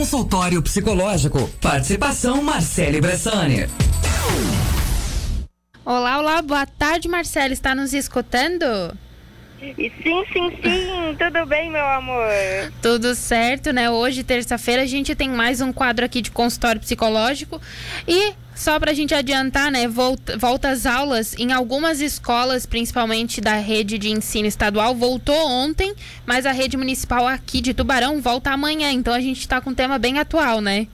Consultório psicológico. Participação Marcele Bressani. Olá, olá, boa tarde, Marcelo. Está nos escutando? E sim, sim, sim, tudo bem, meu amor? Tudo certo, né? Hoje, terça-feira, a gente tem mais um quadro aqui de consultório psicológico. E só para a gente adiantar, né? Volta, volta às aulas em algumas escolas, principalmente da rede de ensino estadual, voltou ontem, mas a rede municipal aqui de Tubarão volta amanhã. Então a gente está com um tema bem atual, né?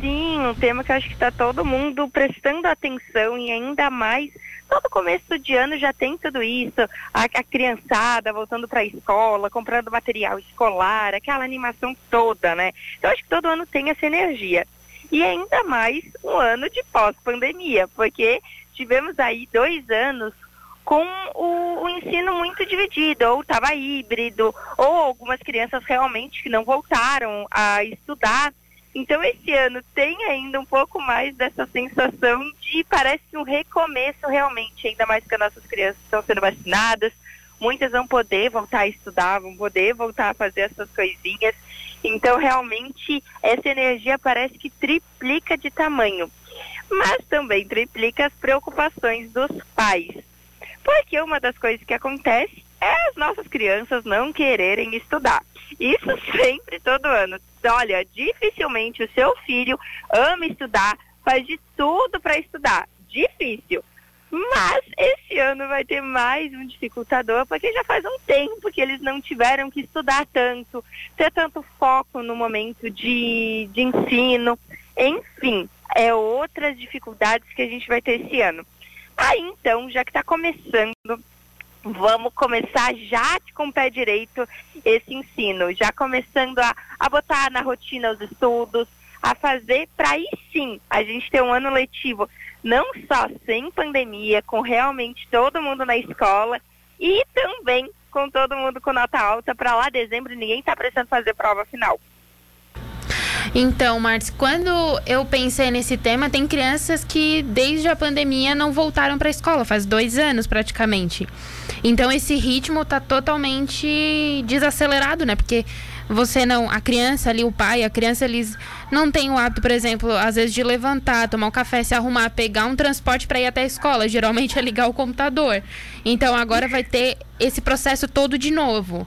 Sim, um tema que acho que está todo mundo prestando atenção e ainda mais todo começo de ano já tem tudo isso, a, a criançada voltando para a escola, comprando material escolar, aquela animação toda, né? Então acho que todo ano tem essa energia. E ainda mais um ano de pós-pandemia, porque tivemos aí dois anos com o, o, ensino muito dividido, ou estava híbrido, ou algumas crianças realmente que não voltaram a estudar. Então, esse ano tem ainda um pouco mais dessa sensação de parece um recomeço realmente, ainda mais que as nossas crianças estão sendo vacinadas, muitas vão poder voltar a estudar, vão poder voltar a fazer essas coisinhas. Então, realmente, essa energia parece que triplica de tamanho, mas também triplica as preocupações dos pais. Porque uma das coisas que acontece é as nossas crianças não quererem estudar. Isso sempre, todo ano. Olha, dificilmente o seu filho ama estudar, faz de tudo para estudar. Difícil. Mas esse ano vai ter mais um dificultador, porque já faz um tempo que eles não tiveram que estudar tanto, ter tanto foco no momento de, de ensino. Enfim, é outras dificuldades que a gente vai ter esse ano. Aí então, já que está começando vamos começar já com o pé direito esse ensino, já começando a, a botar na rotina os estudos, a fazer para aí sim a gente ter um ano letivo não só sem pandemia, com realmente todo mundo na escola e também com todo mundo com nota alta para lá dezembro ninguém está precisando fazer prova final. Então, Martins, quando eu pensei nesse tema, tem crianças que desde a pandemia não voltaram para a escola, faz dois anos praticamente. Então, esse ritmo está totalmente desacelerado, né? Porque você não, a criança ali, o pai, a criança, eles não tem o hábito, por exemplo, às vezes de levantar, tomar um café, se arrumar, pegar um transporte para ir até a escola. Geralmente é ligar o computador. Então, agora vai ter esse processo todo de novo.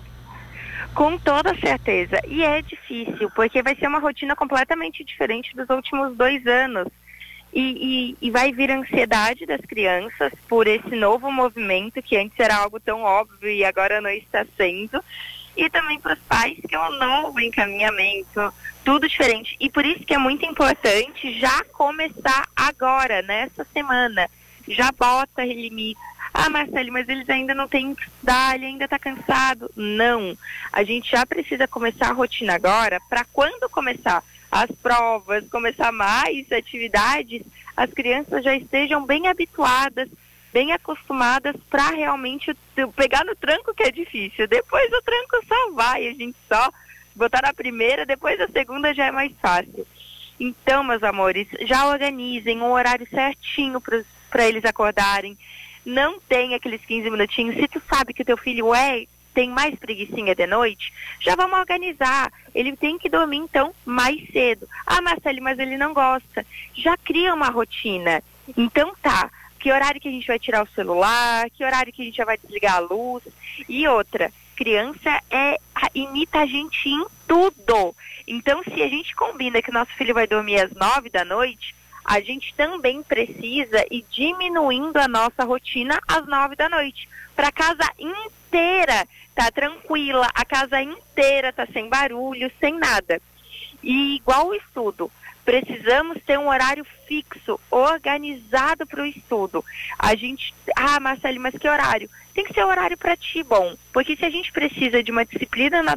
Com toda certeza. E é difícil, porque vai ser uma rotina completamente diferente dos últimos dois anos. E, e, e, vai vir ansiedade das crianças por esse novo movimento que antes era algo tão óbvio e agora não está sendo. E também para os pais, que é um novo encaminhamento, tudo diferente. E por isso que é muito importante já começar agora, nessa semana. Já bota limites ah, Marcelo, mas eles ainda não têm que estudar, ele ainda está cansado. Não. A gente já precisa começar a rotina agora para quando começar as provas, começar mais atividades, as crianças já estejam bem habituadas, bem acostumadas para realmente pegar no tranco que é difícil. Depois o tranco só vai, a gente só botar na primeira, depois a segunda já é mais fácil. Então, meus amores, já organizem um horário certinho para eles acordarem não tem aqueles 15 minutinhos. Se tu sabe que o teu filho é tem mais preguiçinha de noite, já vamos organizar. Ele tem que dormir, então, mais cedo. Ah, Marcelo, mas ele não gosta. Já cria uma rotina. Então tá, que horário que a gente vai tirar o celular, que horário que a gente já vai desligar a luz. E outra, criança é imita a gente em tudo. Então, se a gente combina que nosso filho vai dormir às nove da noite, a gente também precisa ir diminuindo a nossa rotina às nove da noite, para a casa inteira tá tranquila, a casa inteira tá sem barulho, sem nada. E igual o estudo, precisamos ter um horário fixo, organizado para o estudo. A gente, ah, Marcelo, mas que horário? Tem que ser horário para ti, bom, porque se a gente precisa de uma disciplina, na,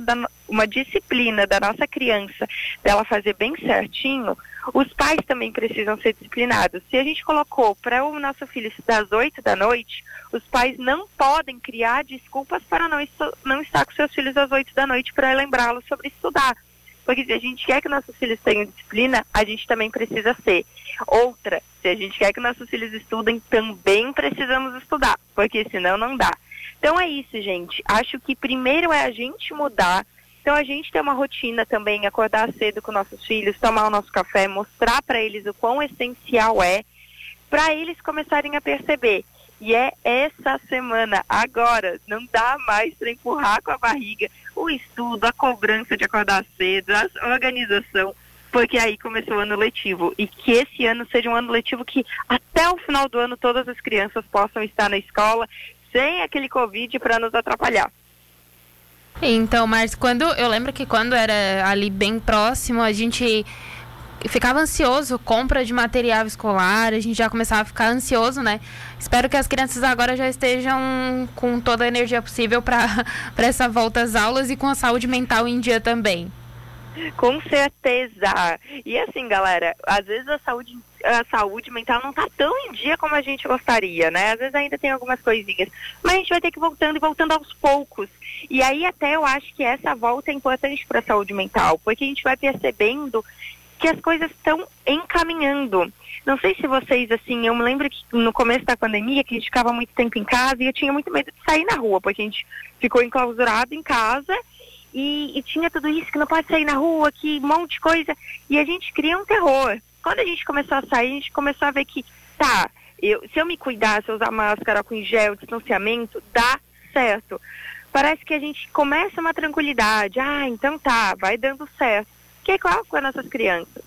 uma disciplina da nossa criança, dela fazer bem certinho, os pais também precisam ser disciplinados. Se a gente colocou para o nosso filho estudar às 8 da noite, os pais não podem criar desculpas para não, não estar com seus filhos às 8 da noite para lembrá-los sobre estudar. Porque se a gente quer que nossos filhos tenham disciplina, a gente também precisa ser. Outra, se a gente quer que nossos filhos estudem, também precisamos estudar, porque senão não dá. Então é isso, gente. Acho que primeiro é a gente mudar Então a gente tem uma rotina também, acordar cedo com nossos filhos, tomar o nosso café, mostrar para eles o quão essencial é, para eles começarem a perceber. E é essa semana, agora, não dá mais para empurrar com a barriga o estudo, a cobrança de acordar cedo, a organização, porque aí começou o ano letivo. E que esse ano seja um ano letivo que até o final do ano todas as crianças possam estar na escola sem aquele Covid para nos atrapalhar. Então, mas quando eu lembro que quando era ali bem próximo, a gente ficava ansioso, compra de material escolar, a gente já começava a ficar ansioso, né? Espero que as crianças agora já estejam com toda a energia possível para essa volta às aulas e com a saúde mental em dia também. Com certeza. E assim, galera, às vezes a saúde, a saúde mental não tá tão em dia como a gente gostaria, né? Às vezes ainda tem algumas coisinhas. Mas a gente vai ter que ir voltando e voltando aos poucos. E aí até eu acho que essa volta é importante para a saúde mental, porque a gente vai percebendo que as coisas estão encaminhando. Não sei se vocês, assim, eu me lembro que no começo da pandemia, que a gente ficava muito tempo em casa e eu tinha muito medo de sair na rua, porque a gente ficou enclausurado em casa e, e, tinha tudo isso, que não pode sair na rua, que um monte de coisa. E a gente cria um terror. Quando a gente começou a sair, a gente começou a ver que, tá, eu, se eu me cuidar, se eu usar máscara com gel, distanciamento, dá certo. Parece que a gente começa uma tranquilidade. Ah, então tá, vai dando certo. Que é igual com as nossas crianças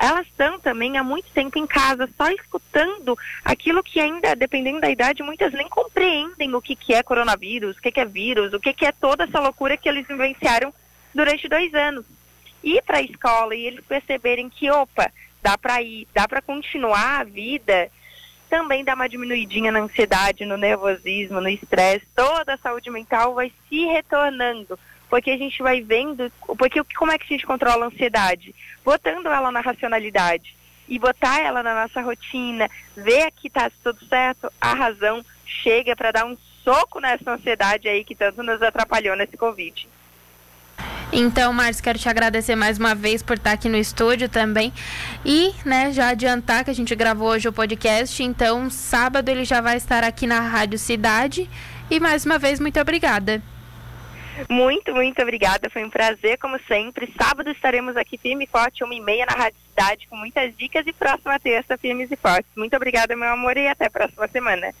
elas estão também há muito tempo em casa, só escutando aquilo que ainda, dependendo da idade, muitas nem compreendem o que, que é coronavírus, o que, que é vírus, o que, que é toda essa loucura que eles vivenciaram durante dois anos. Ir para a escola e eles perceberem que, opa, dá para ir, dá para continuar a vida, também dá uma diminuidinha na ansiedade, no nervosismo, no estresse, toda a saúde mental vai se retornando porque a gente vai vendo, porque como é que a gente controla a ansiedade? Botando ela na racionalidade e botar ela na nossa rotina, ver que tá tudo certo, a razão chega para dar um soco nessa ansiedade aí que tanto nos atrapalhou nesse Covid. Então, Marcos, quero te agradecer mais uma vez por estar aqui no estúdio também. E, né, já adiantar que a gente gravou hoje o podcast, então sábado ele já vai estar aqui na Rádio Cidade. E mais uma vez, muito obrigada. Muito, muito obrigada. Foi um prazer, como sempre. Sábado estaremos aqui firme e forte, uma e meia na Rádio Cidade, com muitas dicas. E próxima terça, firmes e fortes. Muito obrigada, meu amor, e até a próxima semana.